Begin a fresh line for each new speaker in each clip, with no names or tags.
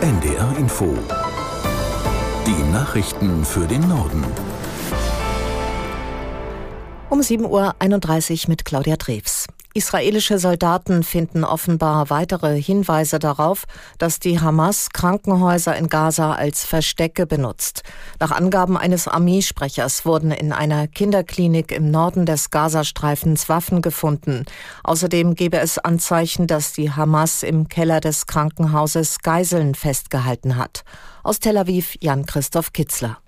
NDR Info. Die Nachrichten für den Norden.
Um 7.31 Uhr mit Claudia Drews. Israelische Soldaten finden offenbar weitere Hinweise darauf, dass die Hamas Krankenhäuser in Gaza als Verstecke benutzt. Nach Angaben eines Armeesprechers wurden in einer Kinderklinik im Norden des Gazastreifens Waffen gefunden. Außerdem gebe es Anzeichen, dass die Hamas im Keller des Krankenhauses Geiseln festgehalten hat. Aus Tel Aviv Jan Christoph Kitzler.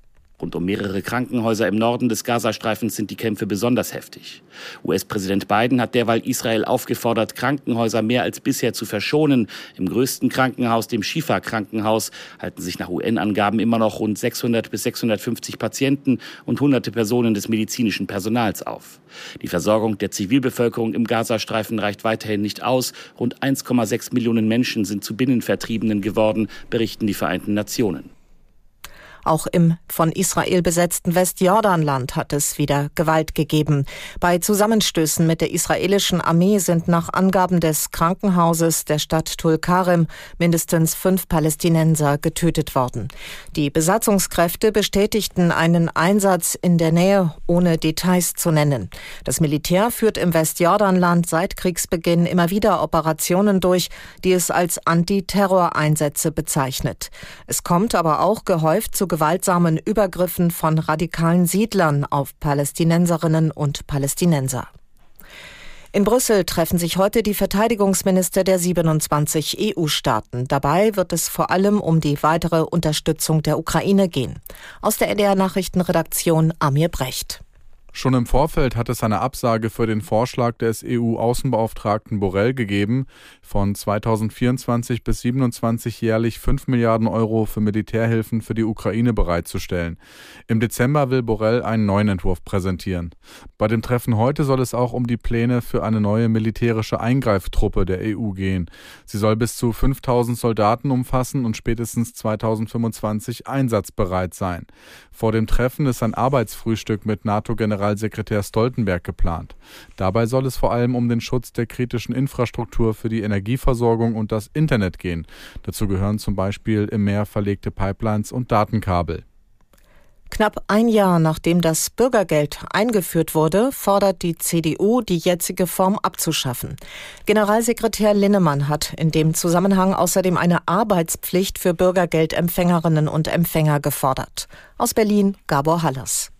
Rund um mehrere Krankenhäuser im Norden des Gazastreifens sind die Kämpfe besonders heftig. US-Präsident Biden hat derweil Israel aufgefordert, Krankenhäuser mehr als bisher zu verschonen. Im größten Krankenhaus, dem Shifa-Krankenhaus, halten sich nach UN-Angaben immer noch rund 600 bis 650 Patienten und hunderte Personen des medizinischen Personals auf. Die Versorgung der Zivilbevölkerung im Gazastreifen reicht weiterhin nicht aus. Rund 1,6 Millionen Menschen sind zu Binnenvertriebenen geworden, berichten die Vereinten Nationen.
Auch im von Israel besetzten Westjordanland hat es wieder Gewalt gegeben. Bei Zusammenstößen mit der israelischen Armee sind nach Angaben des Krankenhauses der Stadt Tulkarem mindestens fünf Palästinenser getötet worden. Die Besatzungskräfte bestätigten einen Einsatz in der Nähe, ohne Details zu nennen. Das Militär führt im Westjordanland seit Kriegsbeginn immer wieder Operationen durch, die es als Antiterroreinsätze bezeichnet. Es kommt aber auch gehäuft zu gewaltsamen Übergriffen von radikalen Siedlern auf Palästinenserinnen und Palästinenser. In Brüssel treffen sich heute die Verteidigungsminister der 27 EU-Staaten. Dabei wird es vor allem um die weitere Unterstützung der Ukraine gehen. Aus der NDR Nachrichtenredaktion Amir Brecht.
Schon im Vorfeld hat es eine Absage für den Vorschlag des EU-Außenbeauftragten Borrell gegeben, von 2024 bis 2027 jährlich 5 Milliarden Euro für Militärhilfen für die Ukraine bereitzustellen. Im Dezember will Borrell einen neuen Entwurf präsentieren. Bei dem Treffen heute soll es auch um die Pläne für eine neue militärische Eingreiftruppe der EU gehen. Sie soll bis zu 5000 Soldaten umfassen und spätestens 2025 einsatzbereit sein. Vor dem Treffen ist ein Arbeitsfrühstück mit NATO-General Generalsekretär Stoltenberg geplant. Dabei soll es vor allem um den Schutz der kritischen Infrastruktur für die Energieversorgung und das Internet gehen. Dazu gehören zum Beispiel im Meer verlegte Pipelines und Datenkabel.
Knapp ein Jahr nachdem das Bürgergeld eingeführt wurde, fordert die CDU, die jetzige Form abzuschaffen. Generalsekretär Linnemann hat in dem Zusammenhang außerdem eine Arbeitspflicht für Bürgergeldempfängerinnen und Empfänger gefordert. Aus Berlin Gabor Hallers.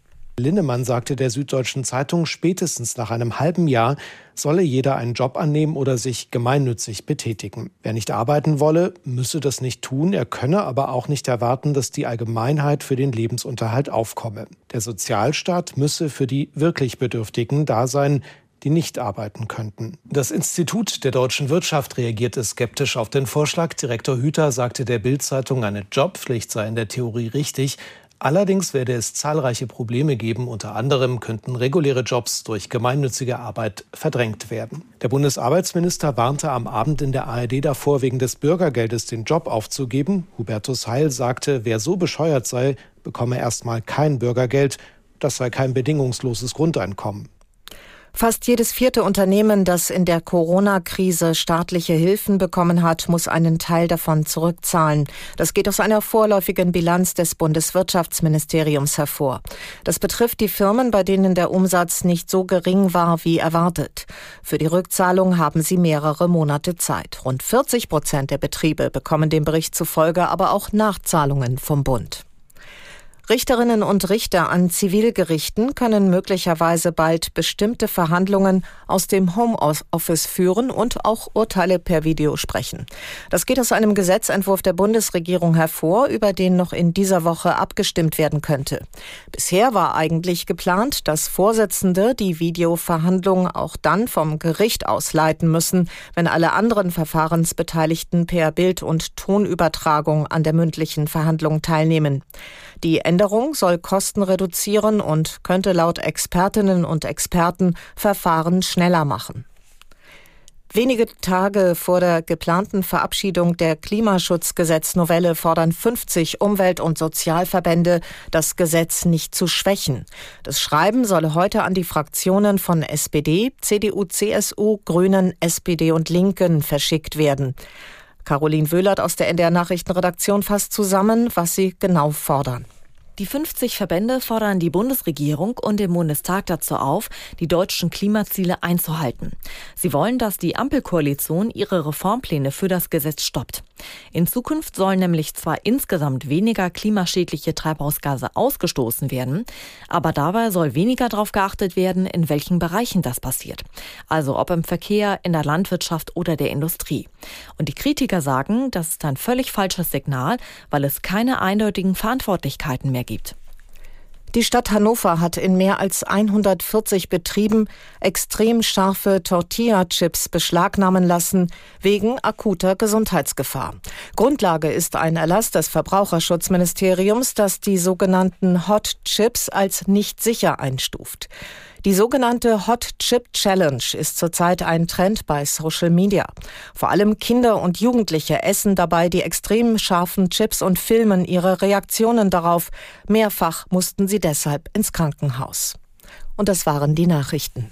Linnemann sagte der Süddeutschen Zeitung, spätestens nach einem halben Jahr solle jeder einen Job annehmen oder sich gemeinnützig betätigen. Wer nicht arbeiten wolle, müsse das nicht tun. Er könne aber auch nicht erwarten, dass die Allgemeinheit für den Lebensunterhalt aufkomme. Der Sozialstaat müsse für die wirklich Bedürftigen da sein, die nicht arbeiten könnten. Das Institut der deutschen Wirtschaft reagierte skeptisch auf den Vorschlag. Direktor Hüter sagte der Bild-Zeitung, eine Jobpflicht sei in der Theorie richtig, Allerdings werde es zahlreiche Probleme geben. Unter anderem könnten reguläre Jobs durch gemeinnützige Arbeit verdrängt werden. Der Bundesarbeitsminister warnte am Abend in der ARD davor, wegen des Bürgergeldes den Job aufzugeben. Hubertus Heil sagte, wer so bescheuert sei, bekomme erstmal kein Bürgergeld. Das sei kein bedingungsloses Grundeinkommen.
Fast jedes vierte Unternehmen, das in der Corona-Krise staatliche Hilfen bekommen hat, muss einen Teil davon zurückzahlen. Das geht aus einer vorläufigen Bilanz des Bundeswirtschaftsministeriums hervor. Das betrifft die Firmen, bei denen der Umsatz nicht so gering war wie erwartet. Für die Rückzahlung haben sie mehrere Monate Zeit. Rund 40 Prozent der Betriebe bekommen dem Bericht zufolge aber auch Nachzahlungen vom Bund. Richterinnen und Richter an Zivilgerichten können möglicherweise bald bestimmte Verhandlungen aus dem Homeoffice führen und auch Urteile per Video sprechen. Das geht aus einem Gesetzentwurf der Bundesregierung hervor, über den noch in dieser Woche abgestimmt werden könnte. Bisher war eigentlich geplant, dass Vorsitzende die Videoverhandlungen auch dann vom Gericht aus leiten müssen, wenn alle anderen Verfahrensbeteiligten per Bild- und Tonübertragung an der mündlichen Verhandlung teilnehmen. Die Änderung soll Kosten reduzieren und könnte laut Expertinnen und Experten Verfahren schneller machen. Wenige Tage vor der geplanten Verabschiedung der Klimaschutzgesetznovelle fordern 50 Umwelt- und Sozialverbände, das Gesetz nicht zu schwächen. Das Schreiben solle heute an die Fraktionen von SPD, CDU, CSU, Grünen, SPD und Linken verschickt werden. Caroline Wöhlert aus der NDR Nachrichtenredaktion fasst zusammen, was sie genau fordern.
Die 50 Verbände fordern die Bundesregierung und den Bundestag dazu auf, die deutschen Klimaziele einzuhalten. Sie wollen, dass die Ampelkoalition ihre Reformpläne für das Gesetz stoppt. In Zukunft sollen nämlich zwar insgesamt weniger klimaschädliche Treibhausgase ausgestoßen werden, aber dabei soll weniger darauf geachtet werden, in welchen Bereichen das passiert. Also ob im Verkehr, in der Landwirtschaft oder der Industrie. Und die Kritiker sagen, das ist ein völlig falsches Signal, weil es keine eindeutigen Verantwortlichkeiten mehr gibt.
Die Stadt Hannover hat in mehr als 140 Betrieben extrem scharfe Tortilla-Chips beschlagnahmen lassen wegen akuter Gesundheitsgefahr. Grundlage ist ein Erlass des Verbraucherschutzministeriums, das die sogenannten Hot Chips als nicht sicher einstuft. Die sogenannte Hot Chip Challenge ist zurzeit ein Trend bei Social Media. Vor allem Kinder und Jugendliche essen dabei die extrem scharfen Chips und filmen ihre Reaktionen darauf. Mehrfach mussten sie deshalb ins Krankenhaus. Und das waren die Nachrichten.